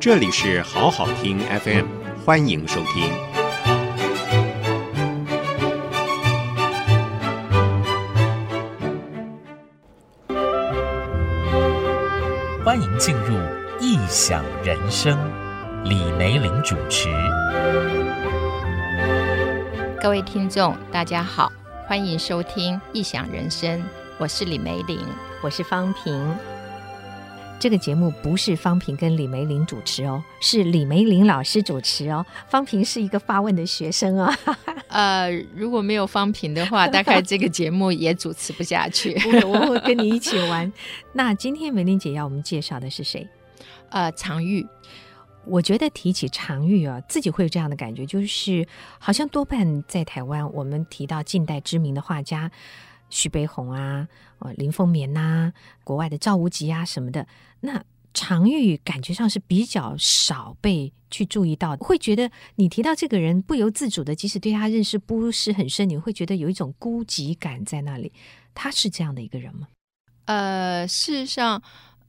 这里是好好听 FM，欢迎收听。欢迎进入异想人生，李梅玲主持。各位听众，大家好，欢迎收听异想人生，我是李梅玲，我是芳萍。这个节目不是方平跟李梅玲主持哦，是李梅玲老师主持哦。方平是一个发问的学生啊、哦。呃，如果没有方平的话，大概这个节目也主持不下去。我会跟你一起玩。那今天梅玲姐要我们介绍的是谁？呃，常玉。我觉得提起常玉啊，自己会有这样的感觉，就是好像多半在台湾，我们提到近代知名的画家。徐悲鸿啊，呃，林风眠呐、啊，国外的赵无极啊什么的，那常玉感觉上是比较少被去注意到，会觉得你提到这个人不由自主的，即使对他认识不是很深，你会觉得有一种孤寂感在那里。他是这样的一个人吗？呃，事实上，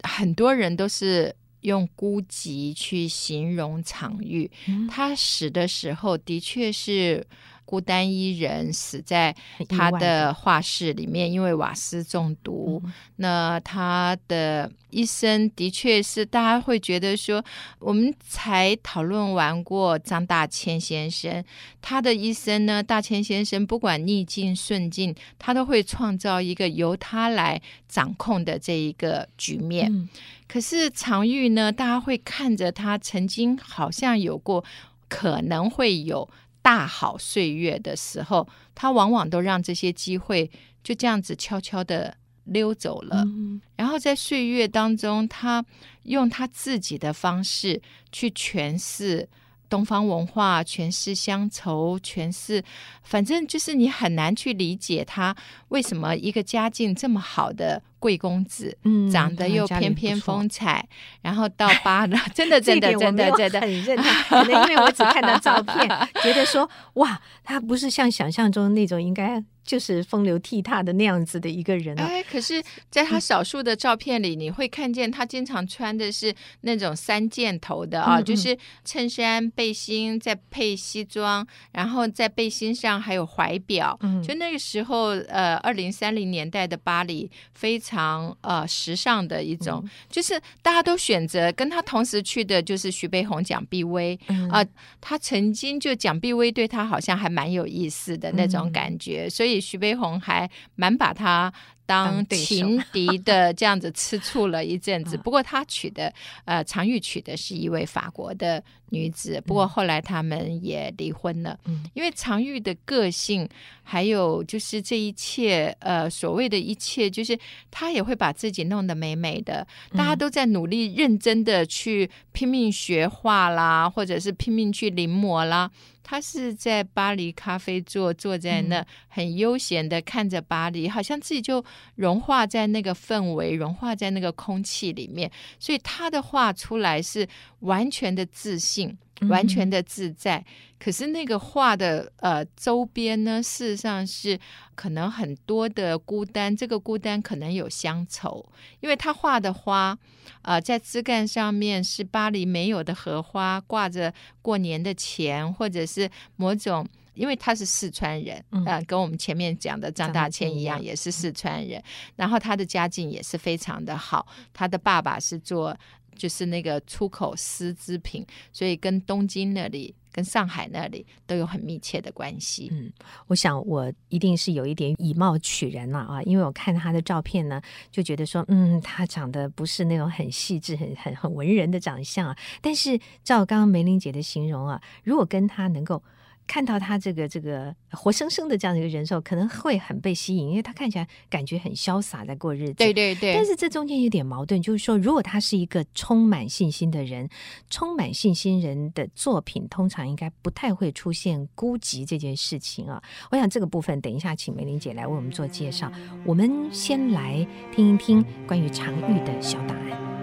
很多人都是用孤寂去形容常玉。嗯、他死的时候的确是。孤单一人死在他的画室里面，因为瓦斯中毒。嗯、那他的一生的确是大家会觉得说，我们才讨论完过张大千先生，他的一生呢，大千先生不管逆境顺境，他都会创造一个由他来掌控的这一个局面。嗯、可是常玉呢，大家会看着他曾经好像有过，可能会有。大好岁月的时候，他往往都让这些机会就这样子悄悄的溜走了。嗯、然后在岁月当中，他用他自己的方式去诠释东方文化，诠释乡愁，诠释，反正就是你很难去理解他为什么一个家境这么好的。贵公子，嗯，长得又翩翩风采，然后到巴黎，真的真的真的真的很认同，可能因为我只看到照片，觉得说哇，他不是像想象中那种应该。就是风流倜傥的那样子的一个人，啊、哎，可是，在他少数的照片里，嗯、你会看见他经常穿的是那种三件头的啊，嗯嗯就是衬衫、背心，再配西装，然后在背心上还有怀表。嗯、就那个时候，呃，二零三零年代的巴黎非常呃时尚的一种，嗯、就是大家都选择跟他同时去的，就是徐悲鸿、蒋碧薇啊。他曾经就蒋碧薇对他好像还蛮有意思的那种感觉，嗯、所以。徐悲鸿还蛮把他当情敌的这样子吃醋了一阵子。不过他娶的呃常玉娶的是一位法国的女子，不过后来他们也离婚了。因为常玉的个性，还有就是这一切呃所谓的一切，就是他也会把自己弄得美美的。大家都在努力认真的去拼命学画啦，或者是拼命去临摹啦。他是在巴黎咖啡座坐在那，很悠闲的看着巴黎，好像自己就融化在那个氛围，融化在那个空气里面。所以他的画出来是完全的自信，完全的自在。嗯可是那个画的呃周边呢，事实上是可能很多的孤单，这个孤单可能有乡愁，因为他画的花，呃，在枝干上面是巴黎没有的荷花，挂着过年的钱，或者是某种，因为他是四川人，嗯、呃，跟我们前面讲的张大千一样，也是四川人，然后他的家境也是非常的好，他的爸爸是做就是那个出口丝织品，所以跟东京那里。跟上海那里都有很密切的关系。嗯，我想我一定是有一点以貌取人了啊，因为我看他的照片呢，就觉得说，嗯，他长得不是那种很细致、很很很文人的长相啊。但是照刚刚梅玲姐的形容啊，如果跟他能够。看到他这个这个活生生的这样的一个人兽，可能会很被吸引，因为他看起来感觉很潇洒，在过日子。对对对。但是这中间有点矛盾，就是说，如果他是一个充满信心的人，充满信心人的作品，通常应该不太会出现孤寂这件事情啊。我想这个部分，等一下请梅玲姐来为我们做介绍。我们先来听一听关于常玉的小档案。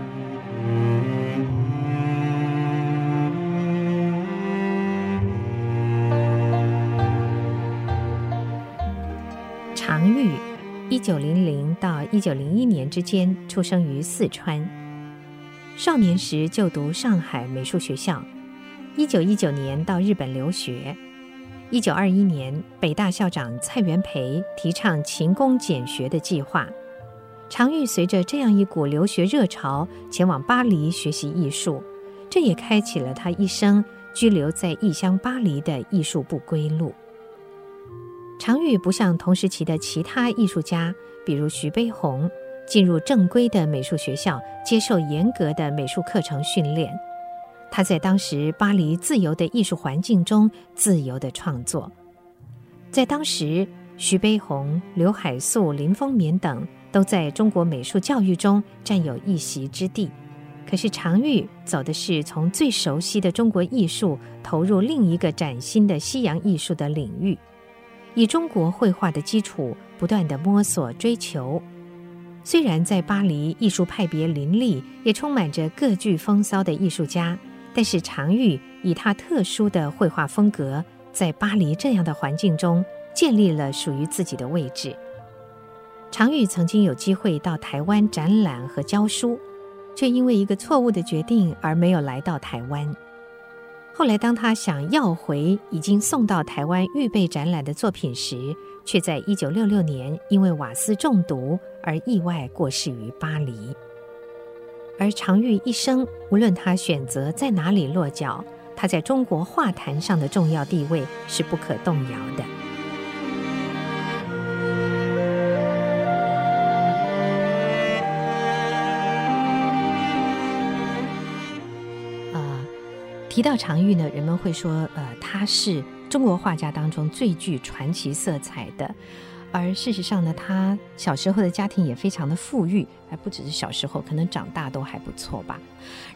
一九零零到一九零一年之间出生于四川。少年时就读上海美术学校，一九一九年到日本留学。一九二一年，北大校长蔡元培提倡勤工俭学的计划，常玉随着这样一股留学热潮前往巴黎学习艺术，这也开启了他一生居留在异乡巴黎的艺术不归路。常玉不像同时期的其他艺术家，比如徐悲鸿。进入正规的美术学校，接受严格的美术课程训练。他在当时巴黎自由的艺术环境中自由地创作。在当时，徐悲鸿、刘海粟、林风眠等都在中国美术教育中占有一席之地。可是常玉走的是从最熟悉的中国艺术投入另一个崭新的西洋艺术的领域，以中国绘画的基础不断地摸索追求。虽然在巴黎艺术派别林立，也充满着各具风骚的艺术家，但是常玉以他特殊的绘画风格，在巴黎这样的环境中建立了属于自己的位置。常玉曾经有机会到台湾展览和教书，却因为一个错误的决定而没有来到台湾。后来，当他想要回已经送到台湾预备展览的作品时，却在一九六六年因为瓦斯中毒而意外过世于巴黎。而常玉一生，无论他选择在哪里落脚，他在中国画坛上的重要地位是不可动摇的。提到常玉呢，人们会说，呃，他是。中国画家当中最具传奇色彩的，而事实上呢，他小时候的家庭也非常的富裕，还不只是小时候，可能长大都还不错吧。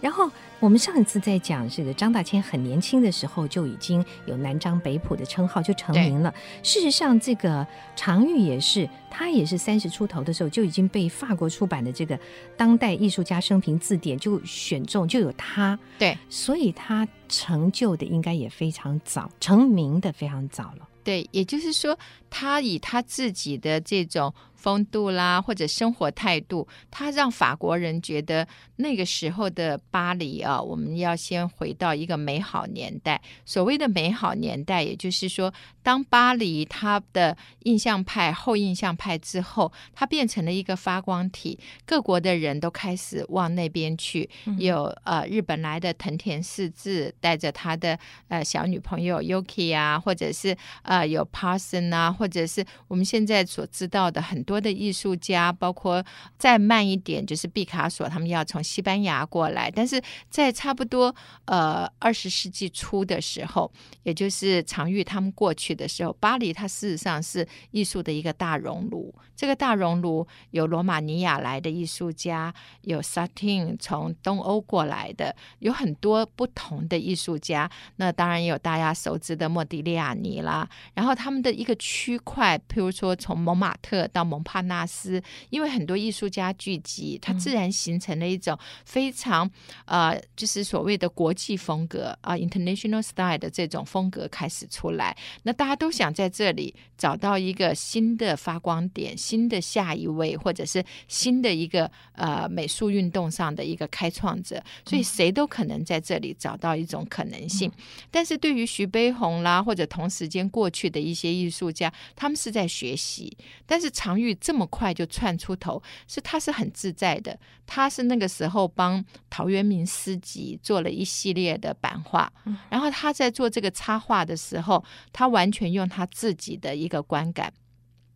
然后我们上一次在讲这个张大千很年轻的时候就已经有南张北浦的称号，就成名了。事实上，这个常玉也是，他也是三十出头的时候就已经被法国出版的这个《当代艺术家生平字典》就选中，就有他。对，所以他。成就的应该也非常早，成名的非常早了。对，也就是说，他以他自己的这种。风度啦，或者生活态度，他让法国人觉得那个时候的巴黎啊，我们要先回到一个美好年代。所谓的美好年代，也就是说，当巴黎它的印象派、后印象派之后，它变成了一个发光体，各国的人都开始往那边去。有呃日本来的藤田四治带着他的呃小女朋友 Yuki 啊，或者是呃有 Parson 啊，或者是我们现在所知道的很多。的艺术家，包括再慢一点，就是毕卡索，他们要从西班牙过来。但是在差不多呃二十世纪初的时候，也就是常玉他们过去的时候，巴黎它事实上是艺术的一个大熔炉。这个大熔炉有罗马尼亚来的艺术家，有萨汀从东欧过来的，有很多不同的艺术家。那当然也有大家熟知的莫迪利亚尼啦。然后他们的一个区块，譬如说从蒙马特到蒙帕纳斯，因为很多艺术家聚集，它自然形成了一种非常呃，就是所谓的国际风格啊，international style 的这种风格开始出来。那大家都想在这里找到一个新的发光点，新的下一位，或者是新的一个呃美术运动上的一个开创者。所以谁都可能在这里找到一种可能性。但是对于徐悲鸿啦，或者同时间过去的一些艺术家，他们是在学习，但是常玉。这么快就窜出头，是他是很自在的。他是那个时候帮陶渊明诗集做了一系列的版画，然后他在做这个插画的时候，他完全用他自己的一个观感，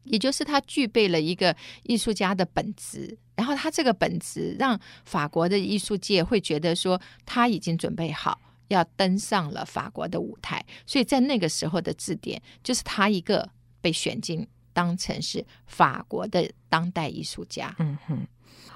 也就是他具备了一个艺术家的本质。然后他这个本质让法国的艺术界会觉得说他已经准备好要登上了法国的舞台，所以在那个时候的字典就是他一个被选进。当成是法国的当代艺术家。嗯哼，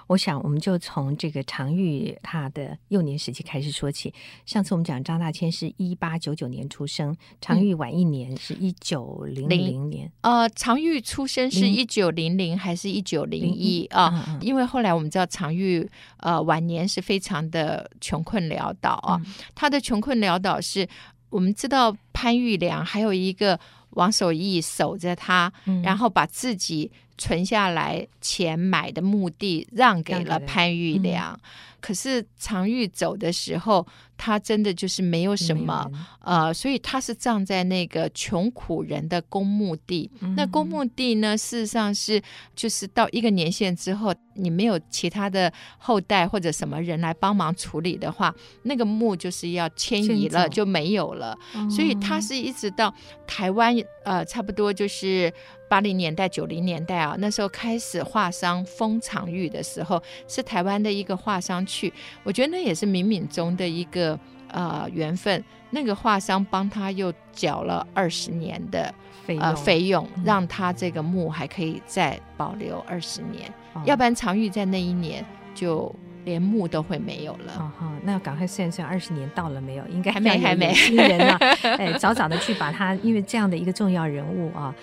我想我们就从这个常玉他的幼年时期开始说起。上次我们讲张大千是一八九九年出生，常玉晚一年，是一九零零年。呃，常玉出生是一九零零还是一九零一啊？因为后来我们知道常玉呃晚年是非常的穷困潦倒啊。嗯、他的穷困潦倒是我们知道潘玉良还有一个。王守义守着他，然后把自己存下来钱买的墓地让给了潘玉良。可是常玉走的时候，他真的就是没有什么，呃，所以他是葬在那个穷苦人的公墓地。嗯、那公墓地呢，事实上是就是到一个年限之后，你没有其他的后代或者什么人来帮忙处理的话，那个墓就是要迁移了，就没有了。嗯、所以他是一直到台湾，呃，差不多就是。八零年代、九零年代啊，那时候开始画商封常玉的时候，是台湾的一个画商去，我觉得那也是冥冥中的一个呃缘分。那个画商帮他又缴了二十年的费用，呃、费用，让他这个墓还可以再保留二十年，嗯、要不然常玉在那一年就连墓都会没有了。哦，哦，那赶快算算二十年到了没有？应该还没，还没。新人啊，哎，早早的去把他，因为这样的一个重要人物啊。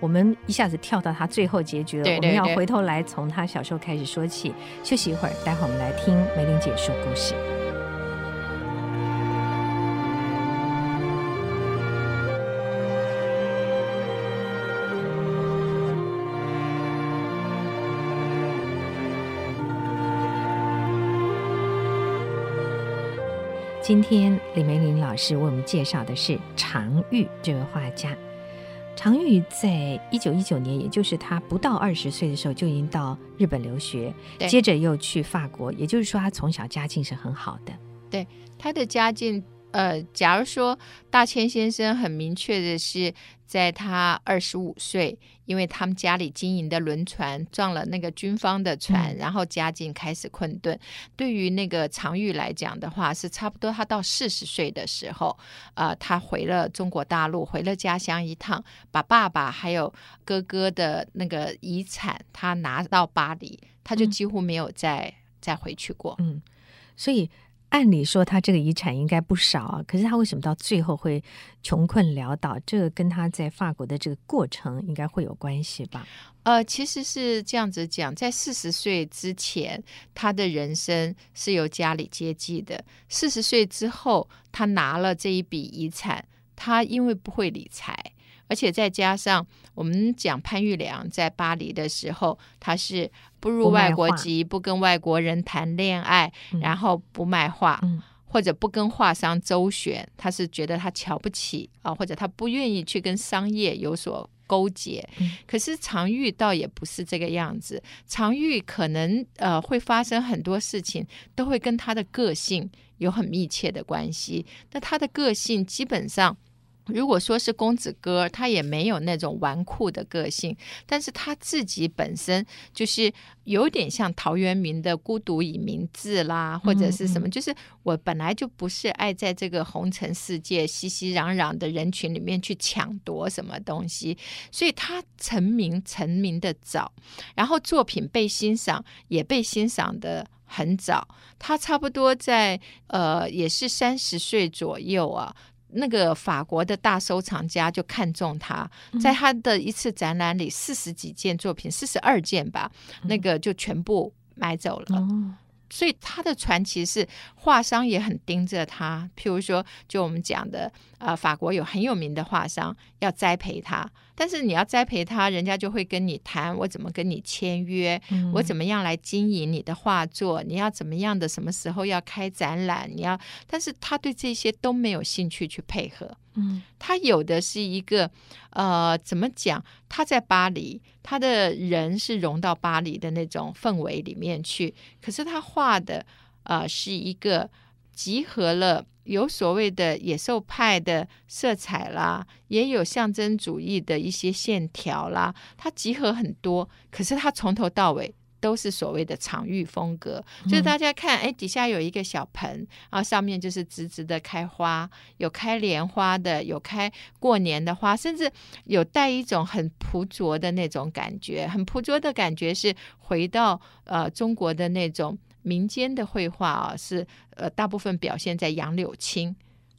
我们一下子跳到他最后结局了，对对对，我们要回头来从他小时候开始说起。休息一会儿，待会儿我们来听梅玲姐说故事。今天李梅玲老师为我们介绍的是常玉这位画家。常玉在一九一九年，也就是他不到二十岁的时候，就已经到日本留学，接着又去法国。也就是说，他从小家境是很好的。对，他的家境。呃，假如说大千先生很明确的是，在他二十五岁，因为他们家里经营的轮船撞了那个军方的船，嗯、然后家境开始困顿。对于那个常玉来讲的话，是差不多他到四十岁的时候，呃，他回了中国大陆，回了家乡一趟，把爸爸还有哥哥的那个遗产他拿到巴黎，他就几乎没有再、嗯、再回去过。嗯，所以。按理说他这个遗产应该不少啊，可是他为什么到最后会穷困潦倒？这个跟他在法国的这个过程应该会有关系吧？呃，其实是这样子讲，在四十岁之前，他的人生是由家里接济的；四十岁之后，他拿了这一笔遗产，他因为不会理财。而且再加上我们讲潘玉良在巴黎的时候，他是不入外国籍，不，不跟外国人谈恋爱，嗯、然后不卖画，嗯、或者不跟画商周旋，他是觉得他瞧不起啊，或者他不愿意去跟商业有所勾结。嗯、可是常玉倒也不是这个样子，常玉可能呃会发生很多事情，都会跟他的个性有很密切的关系。那他的个性基本上。如果说是公子哥，他也没有那种纨绔的个性，但是他自己本身就是有点像陶渊明的“孤独以明志”啦，或者是什么，嗯。嗯，就是我本来就不是爱在这个红尘世界熙熙攘攘的人群里面去抢夺什么东西，所以他成名成名的早，然后作品被欣赏也被欣赏的很早，他差不多在呃也是三十岁左右啊。那个法国的大收藏家就看中他，在他的一次展览里，四十几件作品，四十二件吧，那个就全部买走了。嗯所以他的传奇是画商也很盯着他，譬如说，就我们讲的，呃，法国有很有名的画商要栽培他，但是你要栽培他，人家就会跟你谈，我怎么跟你签约，嗯、我怎么样来经营你的画作，你要怎么样的，什么时候要开展览，你要，但是他对这些都没有兴趣去配合。嗯，他有的是一个，呃，怎么讲？他在巴黎，他的人是融到巴黎的那种氛围里面去。可是他画的，呃，是一个集合了有所谓的野兽派的色彩啦，也有象征主义的一些线条啦，它集合很多。可是它从头到尾。都是所谓的场域风格，就是大家看，哎，底下有一个小盆，然后上面就是直直的开花，有开莲花的，有开过年的花，甚至有带一种很朴拙的那种感觉，很朴拙的感觉是回到呃中国的那种民间的绘画啊，是呃大部分表现在杨柳青。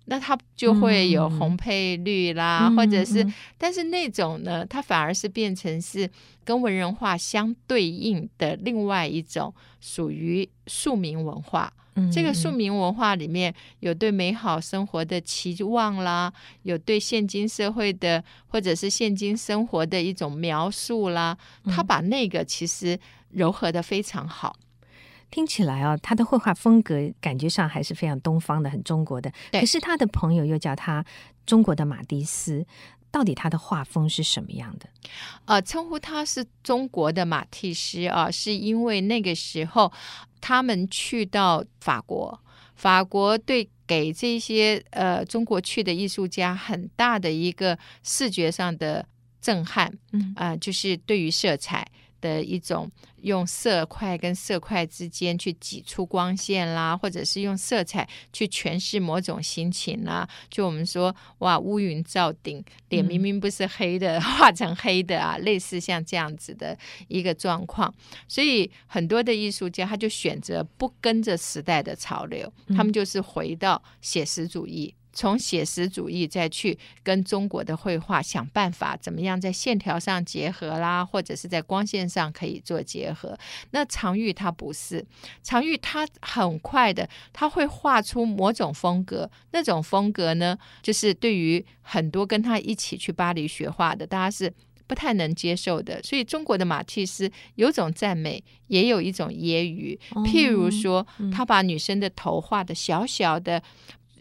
那它就会有红配绿啦，嗯、或者是，嗯、但是那种呢，它反而是变成是跟文人画相对应的另外一种属于庶民文化。嗯，这个庶民文化里面有对美好生活的期望啦，有对现今社会的或者是现今生活的一种描述啦，他把那个其实糅合的非常好。听起来啊，他的绘画风格感觉上还是非常东方的，很中国的。对。可是他的朋友又叫他中国的马蒂斯，到底他的画风是什么样的？呃，称呼他是中国的马蒂斯啊，是因为那个时候他们去到法国，法国对给这些呃中国去的艺术家很大的一个视觉上的震撼，嗯啊、呃，就是对于色彩。的一种用色块跟色块之间去挤出光线啦，或者是用色彩去诠释某种心情啦。就我们说，哇，乌云罩顶，脸明明不是黑的，画成黑的啊，类似像这样子的一个状况。所以很多的艺术家他就选择不跟着时代的潮流，他们就是回到写实主义。从写实主义再去跟中国的绘画想办法，怎么样在线条上结合啦，或者是在光线上可以做结合。那常玉他不是，常玉他很快的他会画出某种风格，那种风格呢，就是对于很多跟他一起去巴黎学画的，大家是不太能接受的。所以中国的马蒂斯有种赞美，也有一种揶揄。譬如说，他把女生的头画的小小的。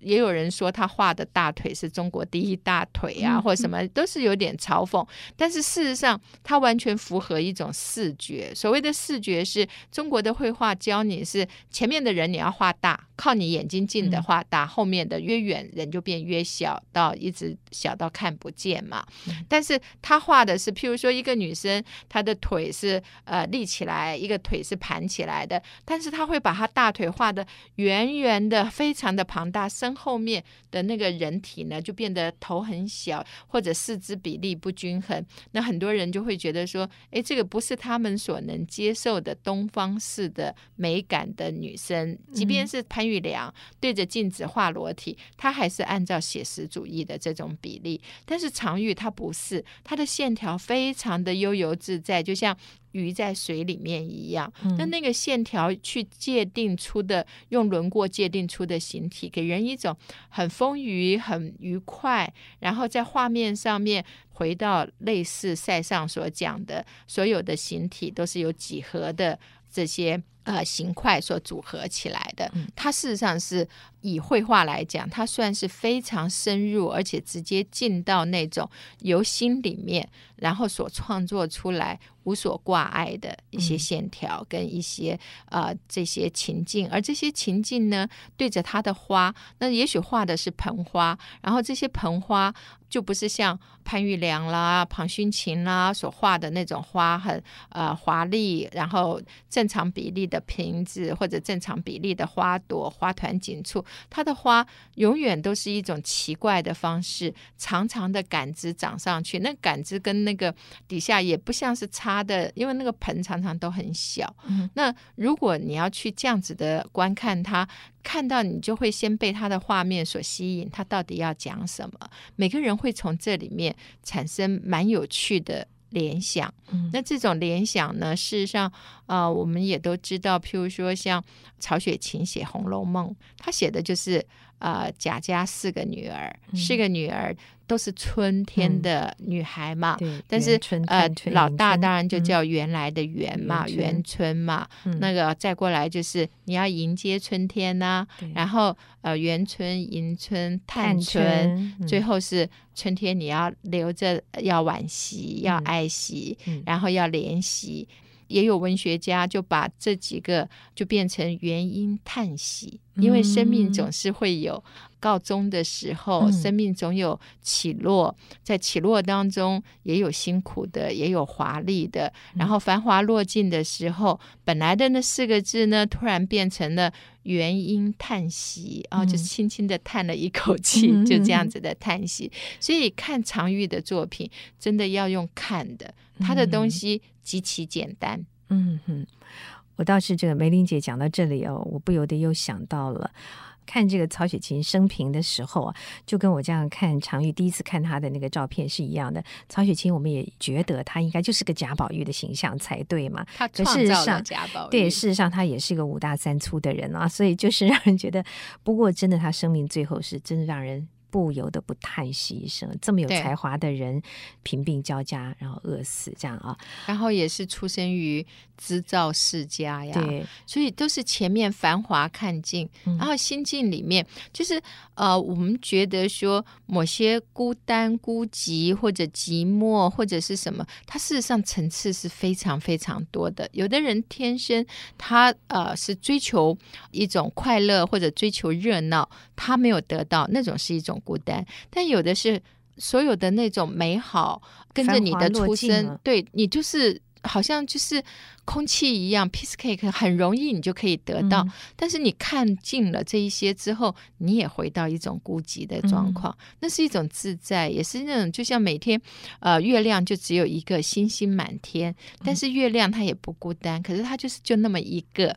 也有人说他画的大腿是中国第一大腿啊，或者什么都是有点嘲讽。但是事实上，他完全符合一种视觉。所谓的视觉是中国的绘画教你是前面的人你要画大，靠你眼睛近的画大，后面的越远人就变越小，到一直小到看不见嘛。但是他画的是，譬如说一个女生，她的腿是呃立起来，一个腿是盘起来的，但是他会把她大腿画的圆圆的，非常的庞大，身后面的那个人体呢，就变得头很小，或者四肢比例不均衡。那很多人就会觉得说，哎，这个不是他们所能接受的东方式的美感的女生。即便是潘玉良对着镜子画裸体，她还是按照写实主义的这种比例。但是常玉她不是，她的线条非常的悠游自在，就像。鱼在水里面一样，那那个线条去界定出的，用轮廓界定出的形体，给人一种很丰腴、很愉快。然后在画面上面回到类似塞尚所讲的，所有的形体都是由几何的这些呃形块所组合起来的。它事实上是以绘画来讲，它算是非常深入，而且直接进到那种由心里面，然后所创作出来。无所挂碍的一些线条跟一些呃这些情境，而这些情境呢，对着它的花，那也许画的是盆花，然后这些盆花就不是像潘玉良啦、庞勋琴啦所画的那种花很呃华丽，然后正常比例的瓶子或者正常比例的花朵，花团锦簇，他的花永远都是一种奇怪的方式，长长的杆子长上去，那杆子跟那个底下也不像是插。的，因为那个盆常常都很小，嗯，那如果你要去这样子的观看它，看到你就会先被它的画面所吸引，它到底要讲什么？每个人会从这里面产生蛮有趣的联想。嗯，那这种联想呢，事实上，呃，我们也都知道，譬如说像曹雪芹写《红楼梦》，他写的就是。呃，贾家四个女儿，嗯、四个女儿都是春天的女孩嘛。嗯、但是呃，老大当然就叫原来的元嘛，元春，春嘛。嗯、那个再过来就是你要迎接春天呐、啊，然后呃，元春、迎春、探春，最后是春天，你要留着，要惋惜，要爱惜，嗯、然后要怜惜。也有文学家就把这几个就变成原因叹息，因为生命总是会有告终的时候，嗯、生命总有起落，在起落当中也有辛苦的，也有华丽的。然后繁华落尽的时候，本来的那四个字呢，突然变成了原因叹息，然后就轻轻的叹了一口气，嗯、就这样子的叹息。所以看常玉的作品，真的要用看的，他的东西。极其简单，嗯哼，我倒是这个梅玲姐讲到这里哦，我不由得又想到了，看这个曹雪芹生平的时候啊，就跟我这样看常玉第一次看他的那个照片是一样的。曹雪芹，我们也觉得他应该就是个贾宝玉的形象才对嘛。他创造了贾宝玉。对，事实上他也是一个五大三粗的人啊，所以就是让人觉得，不过真的他生命最后是真的让人。不由得不叹息一声，这么有才华的人贫病交加，然后饿死，这样啊，然后也是出生于织造世家呀，对，所以都是前面繁华看尽，嗯、然后心境里面就是呃，我们觉得说某些孤单、孤寂或者寂寞或者是什么，它事实上层次是非常非常多的。有的人天生他呃是追求一种快乐或者追求热闹，他没有得到那种是一种。孤单，但有的是所有的那种美好，跟着你的出生，对你就是好像就是空气一样，piece cake 很容易你就可以得到。嗯、但是你看尽了这一些之后，你也回到一种孤寂的状况，嗯、那是一种自在，也是那种就像每天呃月亮就只有一个星星满天，但是月亮它也不孤单，可是它就是就那么一个。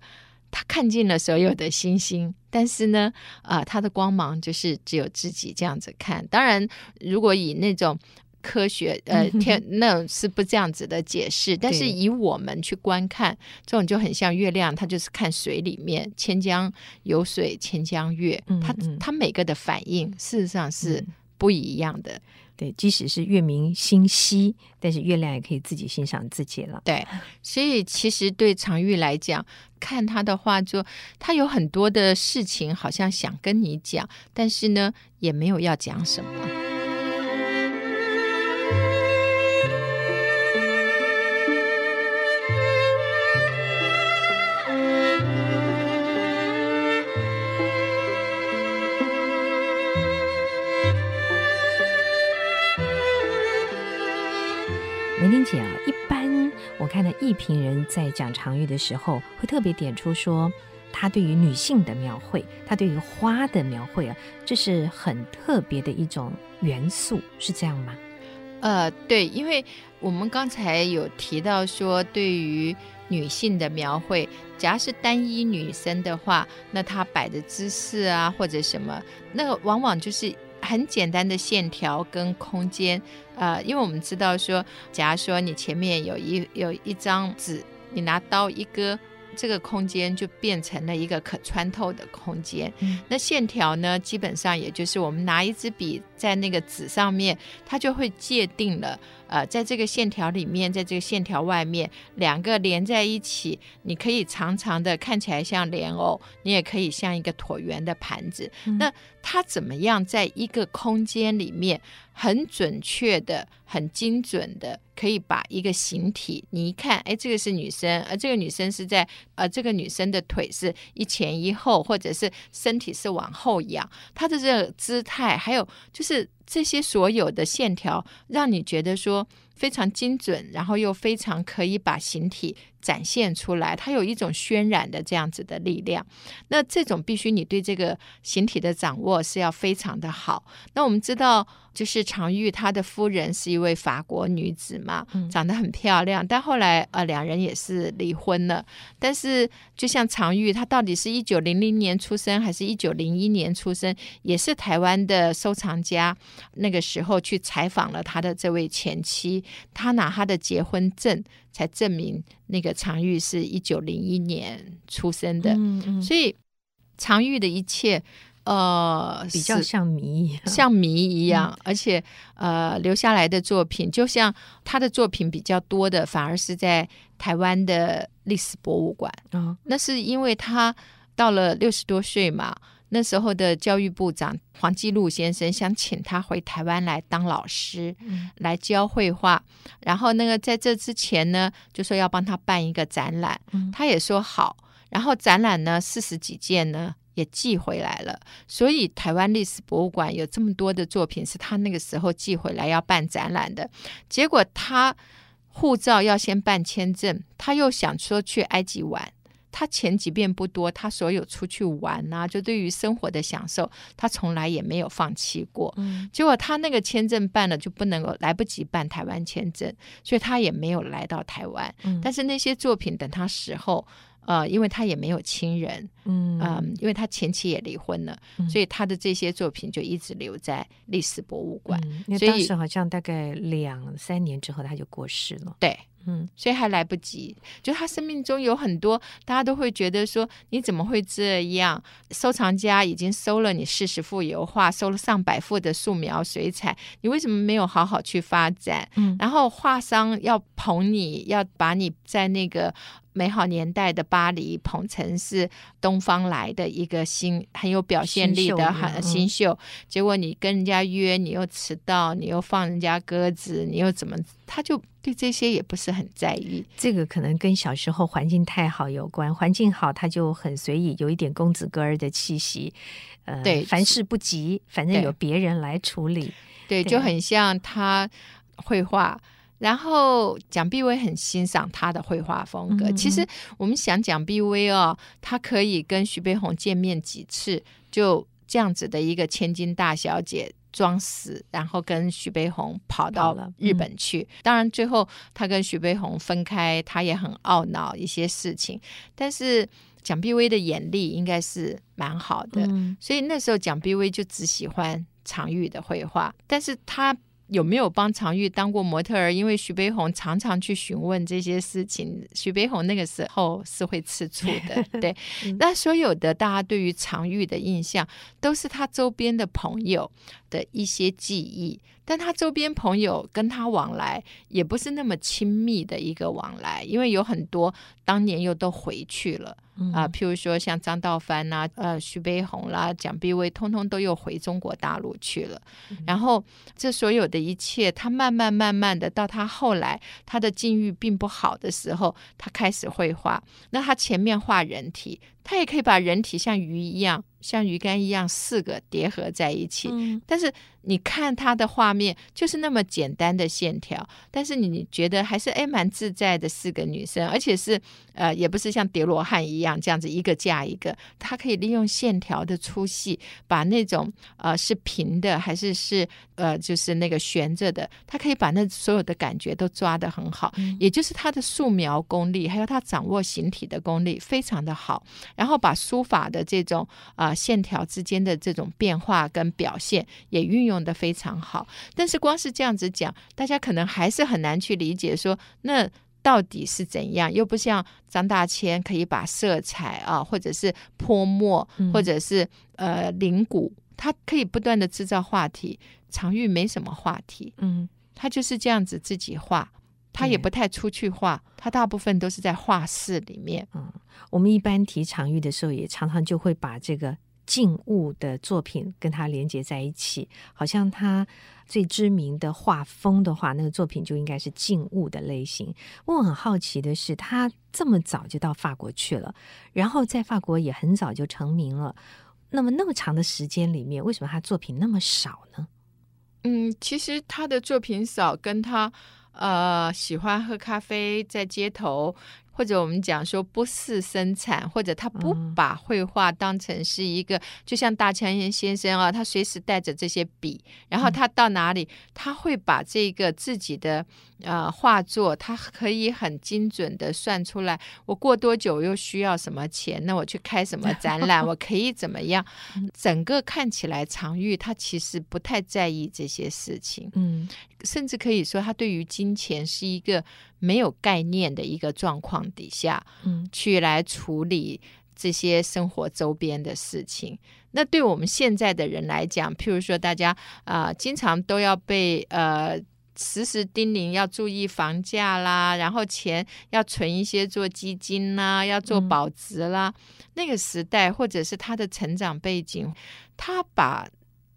他看尽了所有的星星，但是呢，啊、呃，他的光芒就是只有自己这样子看。当然，如果以那种科学呃天那种是不这样子的解释，但是以我们去观看，这种就很像月亮，它就是看水里面千江有水千江月，它它每个的反应事实上是不一样的。对，即使是月明星稀，但是月亮也可以自己欣赏自己了。对，所以其实对常玉来讲，看他的画作，他有很多的事情好像想跟你讲，但是呢，也没有要讲什么。梅玲姐啊，一般我看到艺评人在讲常玉的时候，会特别点出说，他对于女性的描绘，他对于花的描绘啊，这是很特别的一种元素，是这样吗？呃，对，因为我们刚才有提到说，对于女性的描绘，假如是单一女生的话，那她摆的姿势啊，或者什么，那个往往就是。很简单的线条跟空间，呃，因为我们知道说，假如说你前面有一有一张纸，你拿刀一割，这个空间就变成了一个可穿透的空间。嗯、那线条呢，基本上也就是我们拿一支笔在那个纸上面，它就会界定了。呃，在这个线条里面，在这个线条外面，两个连在一起，你可以长长的看起来像莲藕，你也可以像一个椭圆的盘子。嗯、那它怎么样在一个空间里面很准确的、很精准的，可以把一个形体，你一看，哎，这个是女生，而这个女生是在，呃，这个女生的腿是一前一后，或者是身体是往后仰，她的这个姿态，还有是。这些所有的线条，让你觉得说非常精准，然后又非常可以把形体展现出来，它有一种渲染的这样子的力量。那这种必须你对这个形体的掌握是要非常的好。那我们知道，就是常玉他的夫人是一位法国女子嘛，长得很漂亮，但后来呃两人也是离婚了。但是就像常玉，他到底是一九零零年出生还是一九零一年出生，也是台湾的收藏家那个时候去采访了他的这位前妻，他拿他的结婚证。才证明那个常玉是一九零一年出生的，嗯嗯、所以常玉的一切，呃，比较像谜一样，像谜一样，嗯、而且呃，留下来的作品，就像他的作品比较多的，反而是在台湾的历史博物馆。哦、那是因为他到了六十多岁嘛。那时候的教育部长黄继禄先生想请他回台湾来当老师，嗯、来教绘画。然后那个在这之前呢，就说要帮他办一个展览，嗯、他也说好。然后展览呢，四十几件呢也寄回来了。所以台湾历史博物馆有这么多的作品是他那个时候寄回来要办展览的。结果他护照要先办签证，他又想说去埃及玩。他钱即便不多，他所有出去玩啊，就对于生活的享受，他从来也没有放弃过。嗯，结果他那个签证办了，就不能够来不及办台湾签证，所以他也没有来到台湾。嗯，但是那些作品等他死后，呃，因为他也没有亲人，嗯嗯、呃，因为他前妻也离婚了，嗯所以他的这些作品就一直留在历史博物馆。嗯，因为所以当时好像大概两三年之后他就过世了。对。嗯，所以还来不及。就他生命中有很多，大家都会觉得说，你怎么会这样？收藏家已经收了你四十幅油画，收了上百幅的素描、水彩，你为什么没有好好去发展？嗯，然后画商要捧你，要把你在那个美好年代的巴黎捧成是东方来的一个新很有表现力的很新秀，嗯，结果你跟人家约，你又迟到，你又放人家鸽子，你又怎么？他就对这些也不是很在意。这个可能跟小时候环境太好有关，环境好他就很随意，有一点公子哥儿的气息。呃，对，凡事不急，反正有别人来处理。对，对就很像他绘画。然后蒋碧薇很欣赏他的绘画风格。其实我们想蒋碧薇哦，她可以跟徐悲鸿见面几次，就这样子的一个千金大小姐装死，然后跟徐悲鸿跑到了日本去。嗯、当然最后他跟徐悲鸿分开，他也很懊恼一些事情。但是蒋碧薇的眼力应该是蛮好的，嗯、所以那时候蒋碧薇就只喜欢常玉的绘画，但是他。有没有帮常玉当过模特儿？因为徐悲鸿常常去询问这些事情，徐悲鸿那个时候是会吃醋的。对，那所有的大家对于常玉的印象，都是他周边的朋友的一些记忆，但他周边朋友跟他往来也不是那么亲密的一个往来，因为有很多当年又都回去了。啊、呃，譬如说像张道藩呐，呃，徐悲鸿啦，蒋碧薇，通通都又回中国大陆去了。嗯、然后这所有的一切，他慢慢慢慢的到他后来，他的境遇并不好的时候，他开始绘画。那他前面画人体，他也可以把人体像鱼一样。像鱼竿一样，四个叠合在一起。嗯，但是你看它的画面，就是那么简单的线条，但是你觉得还是哎蛮自在的四个女生，而且是呃也不是像叠罗汉一样这样子一个架一个，它可以利用线条的粗细，把那种呃是平的还是是呃就是那个悬着的，它可以把那所有的感觉都抓得很好。嗯，也就是他的素描功力，还有他掌握形体的功力非常的好，然后把书法的这种啊。呃线条之间的这种变化跟表现也运用的非常好，但是光是这样子讲，大家可能还是很难去理解说，那到底是怎样？又不像张大千可以把色彩啊，或者是泼墨，或者是呃灵骨，他可以不断的制造话题。常玉没什么话题，嗯，他就是这样子自己画。他也不太出去画，他大部分都是在画室里面。嗯，我们一般提常玉的时候，也常常就会把这个静物的作品跟他连接在一起，好像他最知名的画风的话，那个作品就应该是静物的类型。我很好奇的是，他这么早就到法国去了，然后在法国也很早就成名了。那么那么长的时间里面，为什么他作品那么少呢？嗯，其实他的作品少，跟他。呃，喜欢喝咖啡，在街头。或者我们讲说不事生产，或者他不把绘画当成是一个，嗯、就像大千先生啊，他随时带着这些笔，然后他到哪里，嗯、他会把这个自己的呃画作，他可以很精准的算出来，我过多久又需要什么钱，那我去开什么展览，我可以怎么样？整个看起来，常玉他其实不太在意这些事情，嗯，甚至可以说他对于金钱是一个。没有概念的一个状况底下，嗯，去来处理这些生活周边的事情。那对我们现在的人来讲，譬如说大家啊、呃，经常都要被呃时时叮咛要注意房价啦，然后钱要存一些做基金啦，要做保值啦。嗯、那个时代或者是他的成长背景，他把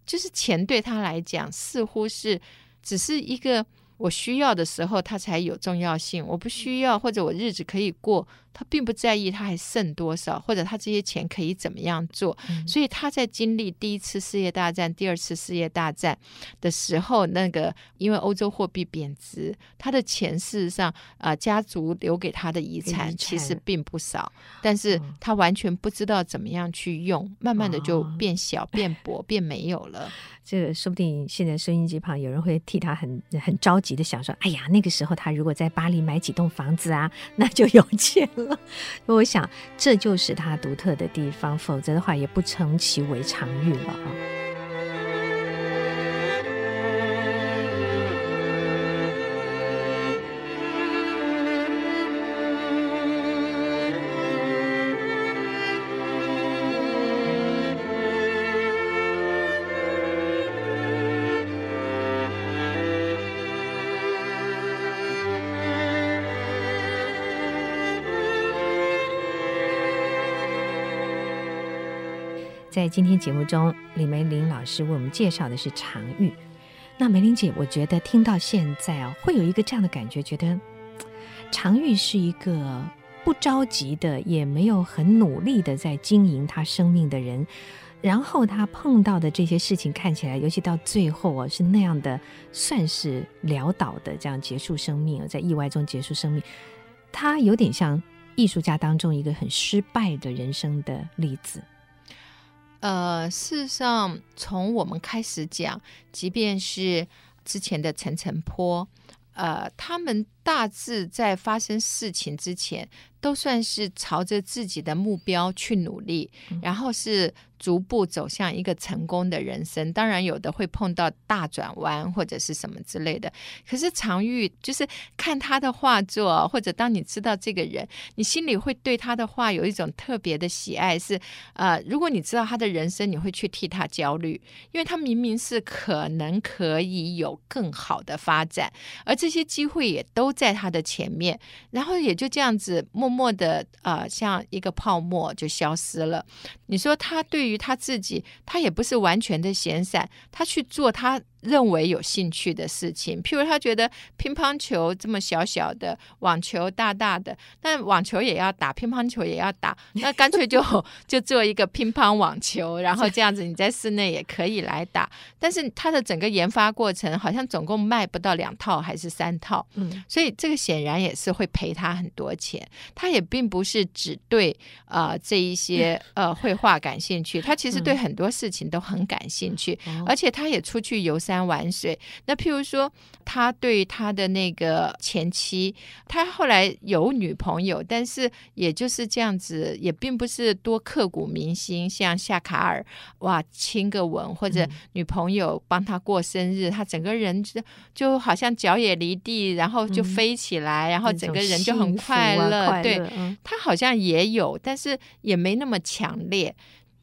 就是钱对他来讲似乎是只是一个。我需要的时候，它才有重要性。我不需要，或者我日子可以过。他并不在意他还剩多少，或者他这些钱可以怎么样做。嗯、所以他在经历第一次世界大战、第二次世界大战的时候，那个因为欧洲货币贬值，他的钱事实上啊、呃，家族留给他的遗产其实并不少，但是他完全不知道怎么样去用，嗯、慢慢的就变小、哦、变薄、变没有了。这个说不定现在收音机旁有人会替他很很着急的想说：“哎呀，那个时候他如果在巴黎买几栋房子啊，那就有钱了。”我想这就是他独特的地方，否则的话也不称其为常遇了啊。在今天节目中，李梅林老师为我们介绍的是常玉。那梅林姐，我觉得听到现在啊，会有一个这样的感觉，觉得常玉是一个不着急的，也没有很努力的在经营他生命的人。然后他碰到的这些事情，看起来，尤其到最后啊，是那样的，算是潦倒的这样结束生命，在意外中结束生命。他有点像艺术家当中一个很失败的人生的例子。呃，事实上，从我们开始讲，即便是之前的陈澄波，呃，他们大致在发生事情之前，都算是朝着自己的目标去努力，嗯、然后是。逐步走向一个成功的人生，当然有的会碰到大转弯或者是什么之类的。可是常玉就是看他的画作，或者当你知道这个人，你心里会对他的画有一种特别的喜爱。是呃，如果你知道他的人生，你会去替他焦虑，因为他明明是可能可以有更好的发展，而这些机会也都在他的前面，然后也就这样子默默的呃，像一个泡沫就消失了。你说他对于他自己，他也不是完全的闲散，他去做他认为有兴趣的事情，譬如他觉得乒乓球这么小小的，网球大大的，但网球也要打，乒乓球也要打，那干脆就 就做一个乒乓网球，然后这样子你在室内也可以来打。但是他的整个研发过程好像总共卖不到两套还是三套，嗯，所以这个显然也是会赔他很多钱。他也并不是只对呃这一些 呃绘画感兴趣，他其实对很多事情都很感兴趣，而且他也出去游山。山玩水，那譬如说，他对他的那个前妻，他后来有女朋友，但是也就是这样子，也并不是多刻骨铭心，像夏卡尔，哇，亲个吻，或者女朋友帮他过生日，嗯、他整个人就就好像脚也离地，然后就飞起来，嗯、然后整个人就很快乐。啊、对，嗯、他好像也有，但是也没那么强烈。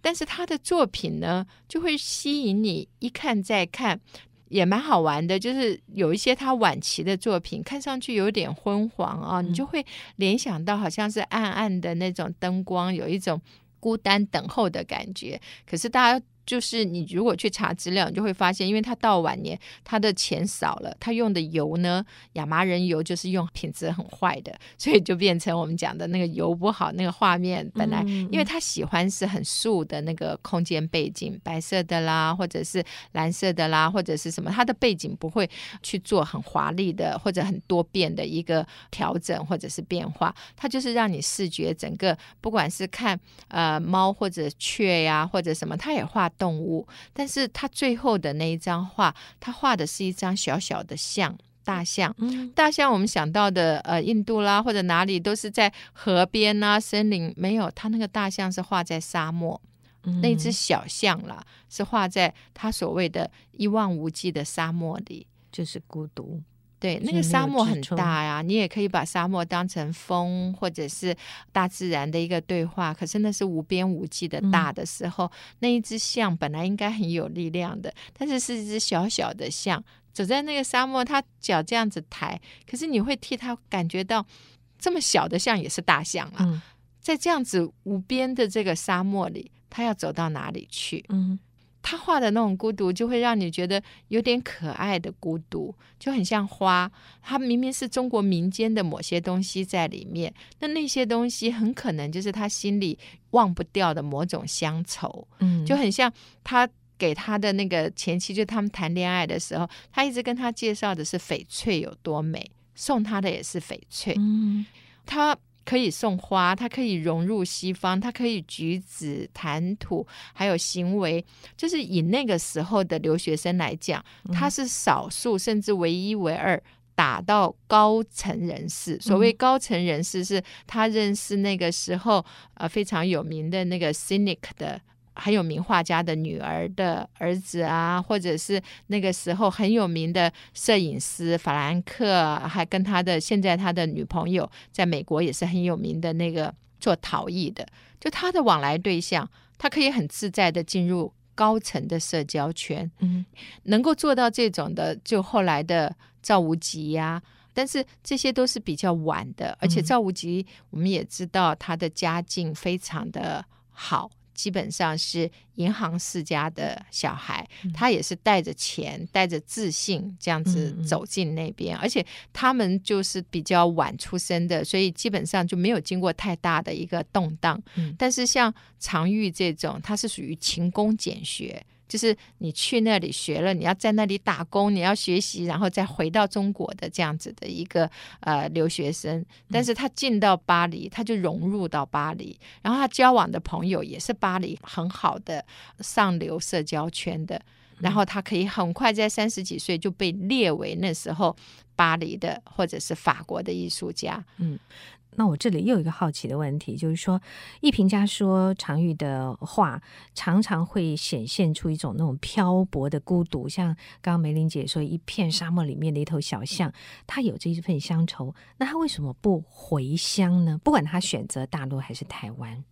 但是他的作品呢，就会吸引你一看再看，也蛮好玩的。就是有一些他晚期的作品，看上去有点昏黄啊，你就会联想到好像是暗暗的那种灯光，有一种孤单等候的感觉。可是大家。就是你如果去查资料，你就会发现，因为他到晚年，他的钱少了，他用的油呢，亚麻仁油就是用品质很坏的，所以就变成我们讲的那个油不好。那个画面本来，因为他喜欢是很素的那个空间背景，白色的啦，或者是蓝色的啦，或者是什么，他的背景不会去做很华丽的或者很多变的一个调整或者是变化，他就是让你视觉整个，不管是看呃猫或者雀呀、啊、或者什么，他也画。动物，但是他最后的那一张画，他画的是一张小小的象，大象。嗯、大象我们想到的，呃，印度啦或者哪里都是在河边啊、森林，没有，他那个大象是画在沙漠，嗯、那只小象啦是画在他所谓的一望无际的沙漠里，就是孤独。对，那个沙漠很大呀，你也可以把沙漠当成风，或者是大自然的一个对话。可是那是无边无际的大的时候，嗯、那一只象本来应该很有力量的，但是是一只小小的象，走在那个沙漠，它脚这样子抬，可是你会替它感觉到，这么小的象也是大象啊，嗯、在这样子无边的这个沙漠里，它要走到哪里去？嗯。他画的那种孤独，就会让你觉得有点可爱的孤独，就很像花。它明明是中国民间的某些东西在里面，那那些东西很可能就是他心里忘不掉的某种乡愁。嗯，就很像他给他的那个前妻，就他们谈恋爱的时候，他一直跟他介绍的是翡翠有多美，送他的也是翡翠。嗯，他。可以送花，它可以融入西方，它可以举止、谈吐，还有行为，就是以那个时候的留学生来讲，他是少数甚至唯一、唯二打到高层人士。所谓高层人士，是他认识那个时候呃非常有名的那个 Cynic 的很有名画家的女儿的儿子啊，或者是那个时候很有名的摄影师法兰克，还跟他的现在他的女朋友在美国也是很有名的那个做陶艺的，就他的往来对象，他可以很自在的进入。高层的社交圈，嗯，能够做到这种的，就后来的赵无极呀，但是这些都是比较晚的，而且赵无极我们也知道他的家境非常的好。基本上是银行世家的小孩，他也是带着钱、带着自信这样子走进那边，而且他们就是比较晚出生的，所以基本上就没有经过太大的一个动荡。但是像常玉这种，他是属于勤工俭学。就是你去那里学了，你要在那里打工，你要学习，然后再回到中国的这样子的一个呃留学生。但是他进到巴黎，他就融入到巴黎，然后他交往的朋友也是巴黎很好的上流社交圈的，然后他可以很快在三十几岁就被列为那时候巴黎的或者是法国的艺术家。嗯。那我这里又有一个好奇的问题，就是说，艺评家说常玉的话常常会显现出一种那种漂泊的孤独，像刚刚梅玲姐说，一片沙漠里面的一头小象，他有着一份乡愁，那他为什么不回乡呢？不管他选择大陆还是台湾。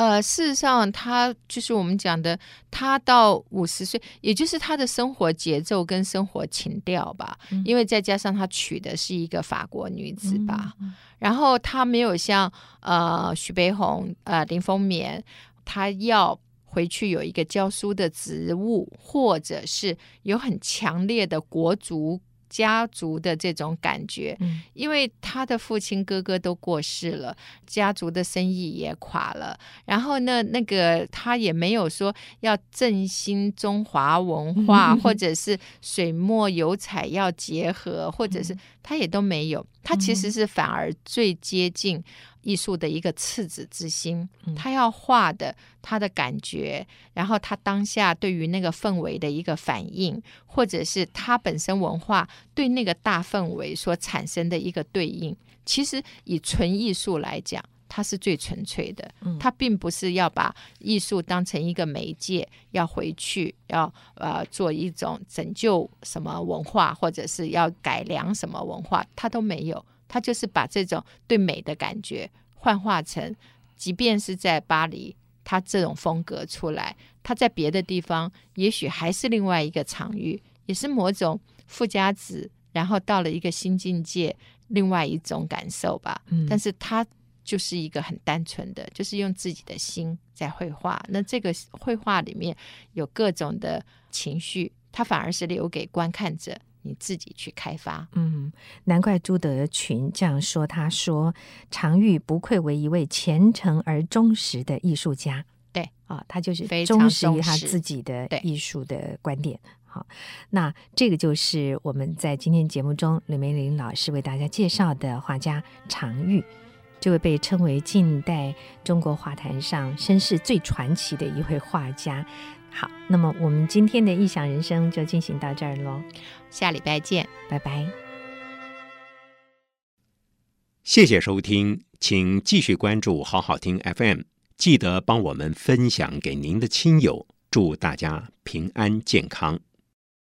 呃，事实上，他就是我们讲的，他到五十岁，也就是他的生活节奏跟生活情调吧。嗯、因为再加上他娶的是一个法国女子吧，嗯、然后他没有像呃徐悲鸿、呃林风眠，他要回去有一个教书的职务，或者是有很强烈的国族。家族的这种感觉，因为他的父亲哥哥都过世了，家族的生意也垮了。然后呢，那个他也没有说要振兴中华文化，或者是水墨油彩要结合，或者是他也都没有。他其实是反而最接近。艺术的一个赤子之心，他要画的他的感觉，然后他当下对于那个氛围的一个反应，或者是他本身文化对那个大氛围所产生的一个对应，其实以纯艺术来讲，它是最纯粹的。他并不是要把艺术当成一个媒介，要回去要呃做一种拯救什么文化，或者是要改良什么文化，他都没有。他就是把这种对美的感觉幻化成，即便是在巴黎，他这种风格出来，他在别的地方也许还是另外一个场域，也是某种附加值，然后到了一个新境界，另外一种感受吧。嗯，但是他就是一个很单纯的，就是用自己的心在绘画。那这个绘画里面有各种的情绪，它反而是留给观看者。你自己去开发，嗯，难怪朱德群这样说。他说：“常玉不愧为一位虔诚而忠实的艺术家。”对啊、哦，他就是忠实于他自己的艺术的观点。好，那这个就是我们在今天节目中，李梅玲老师为大家介绍的画家常玉，这位被称为近代中国画坛上身世最传奇的一位画家。好，那么我们今天的异想人生就进行到这儿喽，下礼拜见，拜拜。谢谢收听，请继续关注好好听 FM，记得帮我们分享给您的亲友，祝大家平安健康。